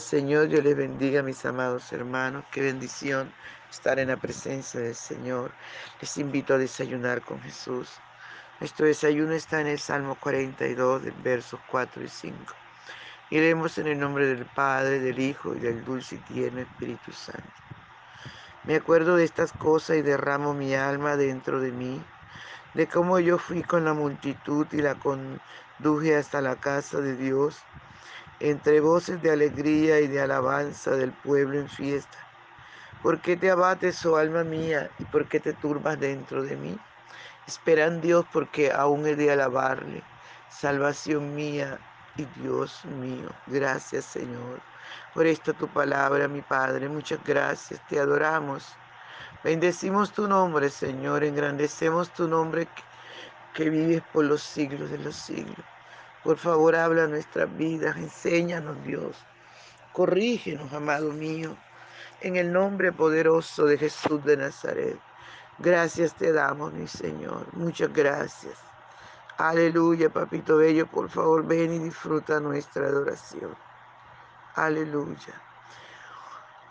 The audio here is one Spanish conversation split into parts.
Señor, Dios les bendiga, mis amados hermanos. Qué bendición estar en la presencia del Señor. Les invito a desayunar con Jesús. Nuestro desayuno está en el Salmo 42, versos 4 y 5. Iremos en el nombre del Padre, del Hijo y del dulce y tierno Espíritu Santo. Me acuerdo de estas cosas y derramo mi alma dentro de mí, de cómo yo fui con la multitud y la conduje hasta la casa de Dios entre voces de alegría y de alabanza del pueblo en fiesta. ¿Por qué te abates, oh alma mía, y por qué te turbas dentro de mí? Espera en Dios porque aún he de alabarle, salvación mía y Dios mío. Gracias, Señor, por esta tu palabra, mi Padre. Muchas gracias, te adoramos. Bendecimos tu nombre, Señor, engrandecemos tu nombre que, que vives por los siglos de los siglos. Por favor, habla nuestras vidas, enséñanos, Dios. Corrígenos, amado mío, en el nombre poderoso de Jesús de Nazaret. Gracias te damos, mi Señor. Muchas gracias. Aleluya, papito bello. Por favor, ven y disfruta nuestra adoración. Aleluya.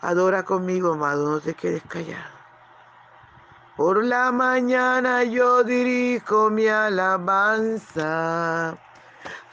Adora conmigo, amado, no te quedes callado. Por la mañana yo dirijo mi alabanza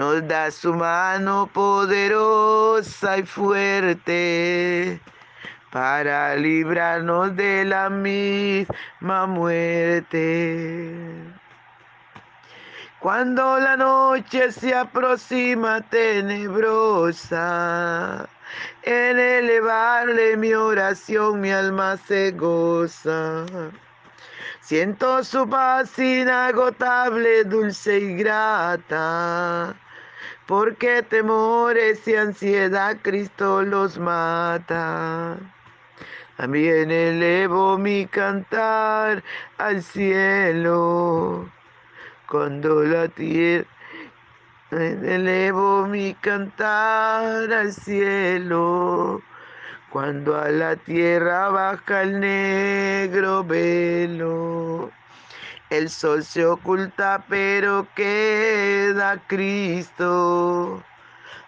Nos da su mano poderosa y fuerte para librarnos de la misma muerte. Cuando la noche se aproxima tenebrosa, en elevarle mi oración mi alma se goza. Siento su paz inagotable, dulce y grata, porque temores y ansiedad Cristo los mata. También elevo mi cantar al cielo, cuando la tierra elevo mi cantar al cielo cuando a la tierra baja el negro velo. El sol se oculta, pero queda Cristo,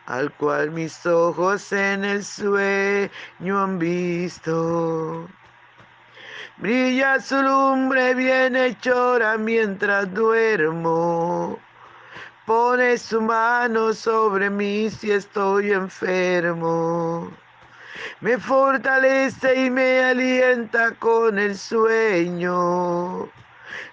al cual mis ojos en el sueño han visto. Brilla su lumbre bien hechora mientras duermo. Pone su mano sobre mí si estoy enfermo me fortalece y me alienta con el sueño.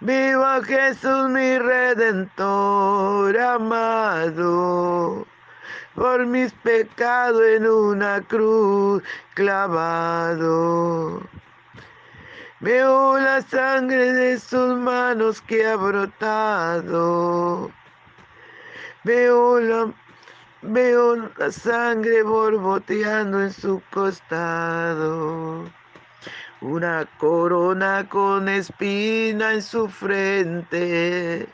Viva Jesús mi redentor amado, por mis pecados en una cruz clavado. Veo la sangre de sus manos que ha brotado. Veo la Veo la sangre borboteando en su costado. Una corona con espina en su frente.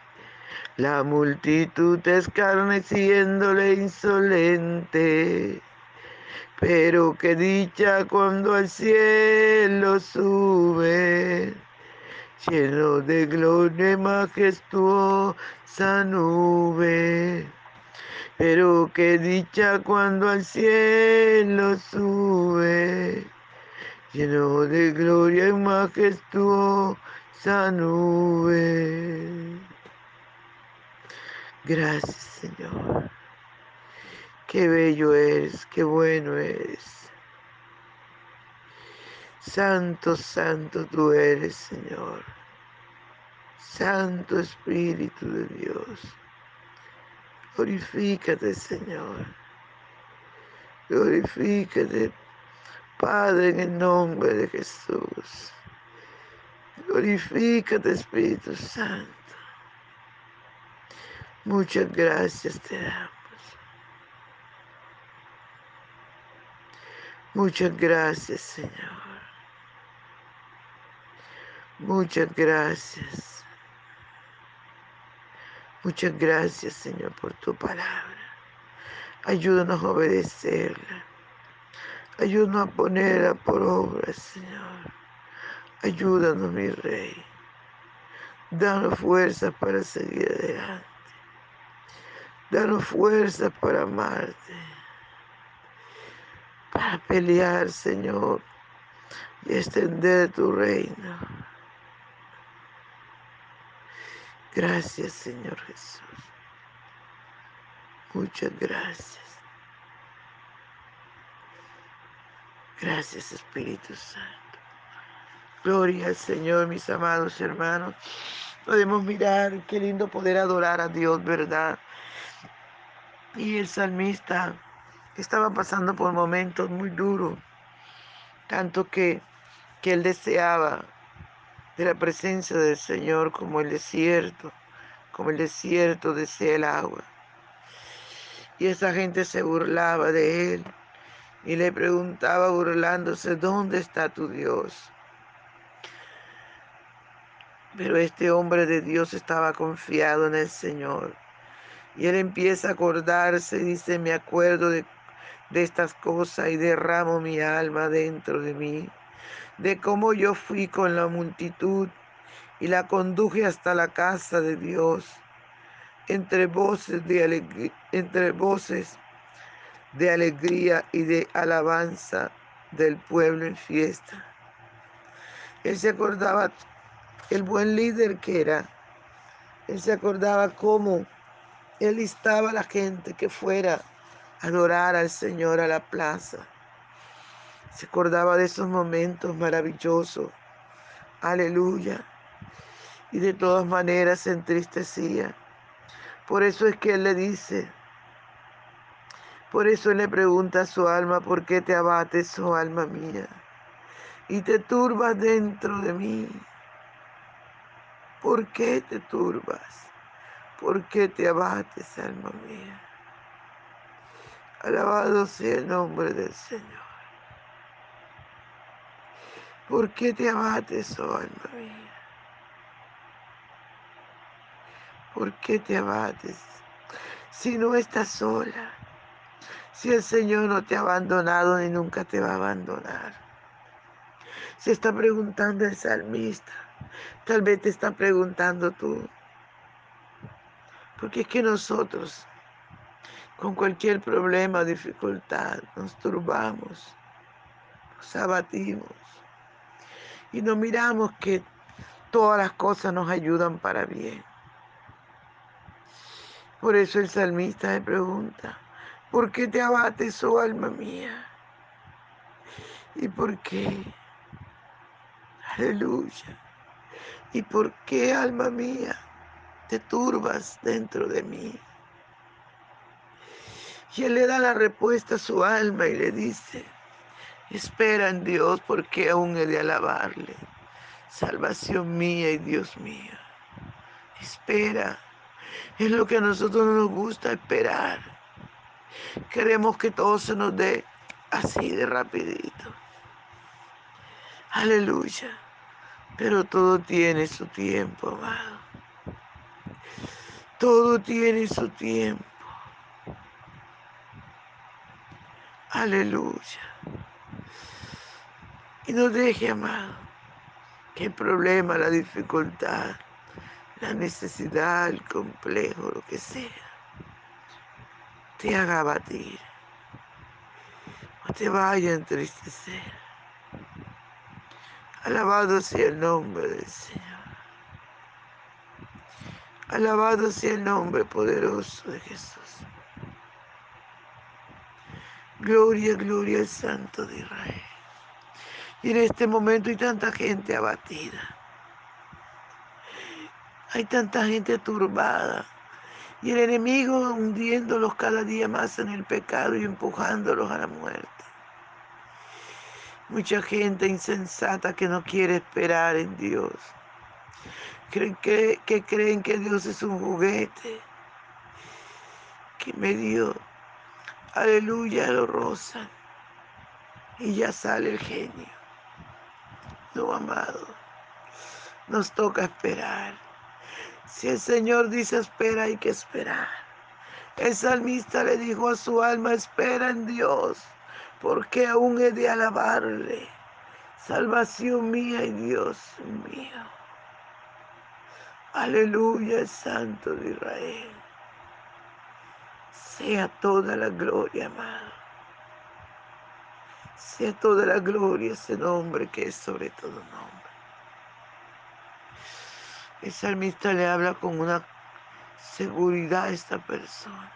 La multitud escarneciéndole insolente. Pero qué dicha cuando al cielo sube, lleno de gloria y majestuosa nube. Pero qué dicha cuando al cielo sube, lleno de gloria y majestuosa nube. Gracias, Señor. Qué bello eres, qué bueno eres. Santo, santo tú eres, Señor. Santo Espíritu de Dios. Glorifícate, Señor. Glorifícate, Padre, en el nombre de Jesús. Glorifícate, Espíritu Santo. Muchas gracias te damos. Muchas gracias, Señor. Muchas gracias. Muchas gracias, Señor, por tu palabra. Ayúdanos a obedecerla. Ayúdanos a ponerla por obra, Señor. Ayúdanos, mi Rey. Danos fuerzas para seguir adelante. Danos fuerzas para amarte. Para pelear, Señor, y extender tu reino. Gracias, Señor Jesús. Muchas gracias. Gracias, Espíritu Santo. Gloria al Señor, mis amados hermanos. Podemos mirar, qué lindo poder adorar a Dios, ¿verdad? Y el salmista estaba pasando por momentos muy duros, tanto que, que él deseaba de la presencia del Señor como el desierto, como el desierto desea el agua. Y esa gente se burlaba de él y le preguntaba burlándose, ¿dónde está tu Dios? Pero este hombre de Dios estaba confiado en el Señor. Y él empieza a acordarse y dice, me acuerdo de, de estas cosas y derramo mi alma dentro de mí, de cómo yo fui con la multitud y la conduje hasta la casa de Dios, entre voces de alegría, entre voces de alegría y de alabanza del pueblo en fiesta. Él se acordaba el buen líder que era. Él se acordaba cómo él listaba a la gente que fuera a adorar al Señor a la plaza. Se acordaba de esos momentos maravillosos. Aleluya. Y de todas maneras se entristecía. Por eso es que él le dice, por eso le pregunta a su alma, ¿por qué te abates, oh alma mía? Y te turbas dentro de mí. ¿Por qué te turbas? ¿Por qué te abates, alma mía? Alabado sea el nombre del Señor. ¿Por qué te abates, oh alma mía? ¿Por qué te abates si no estás sola? Si el Señor no te ha abandonado ni nunca te va a abandonar. Se está preguntando el salmista. Tal vez te está preguntando tú. Porque es que nosotros, con cualquier problema o dificultad, nos turbamos, nos abatimos y no miramos que todas las cosas nos ayudan para bien. Por eso el salmista le pregunta, ¿por qué te abates, oh alma mía? ¿Y por qué? Aleluya. ¿Y por qué, alma mía, te turbas dentro de mí? Y él le da la respuesta a su alma y le dice, espera en Dios porque aún he de alabarle. Salvación mía y Dios mío. Espera. Es lo que a nosotros no nos gusta esperar. Queremos que todo se nos dé así de rapidito. Aleluya. Pero todo tiene su tiempo, amado. Todo tiene su tiempo. Aleluya. Y no deje, amado, que el problema, la dificultad, la necesidad, el complejo, lo que sea, te haga abatir o te vaya a entristecer. Alabado sea el nombre del Señor. Alabado sea el nombre poderoso de Jesús. Gloria, gloria al Santo de Israel. Y en este momento hay tanta gente abatida. Hay tanta gente turbada. Y el enemigo hundiéndolos cada día más en el pecado y empujándolos a la muerte. Mucha gente insensata que no quiere esperar en Dios. Creen que, que creen que Dios es un juguete. Que me dio, aleluya, lo rozan. Y ya sale el genio. No, amado. Nos toca esperar. Si el Señor dice espera, hay que esperar. El salmista le dijo a su alma, espera en Dios, porque aún he de alabarle. Salvación mía y Dios mío. Aleluya, el Santo de Israel. Sea toda la gloria, amado. Sea toda la gloria ese nombre que es sobre todo nombre. El salmista le habla con una seguridad a esta persona.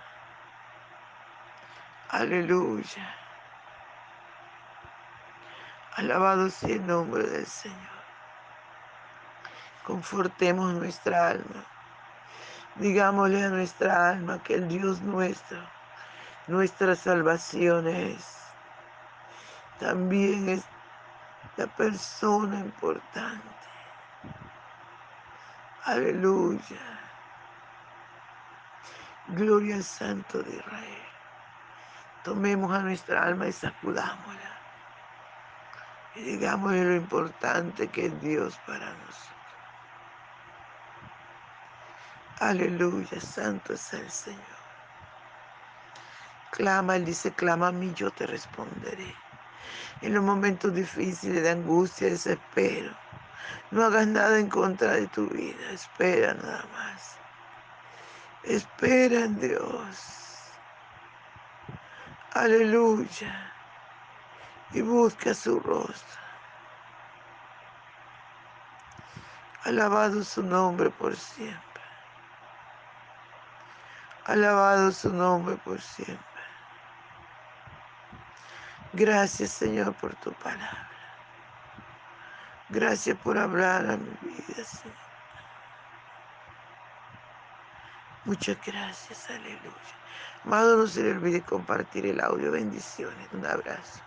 Aleluya. Alabado sea el nombre del Señor. Confortemos nuestra alma. Digámosle a nuestra alma que el Dios nuestro, nuestra salvación es. También es la persona importante. Aleluya. Gloria al Santo de Israel. Tomemos a nuestra alma y sacudámosla. Y digámosle lo importante que es Dios para nosotros. Aleluya, santo es el Señor. Clama, Él dice, clama a mí, yo te responderé. En los momentos difíciles de angustia, desespero, no hagas nada en contra de tu vida, espera nada más. Espera en Dios. Aleluya. Y busca su rostro. Alabado su nombre por siempre. Alabado su nombre por siempre. Gracias Señor por tu palabra. Gracias por hablar a mi vida, Señor. Muchas gracias, aleluya. Amado, no se le olvide compartir el audio. Bendiciones. Un abrazo.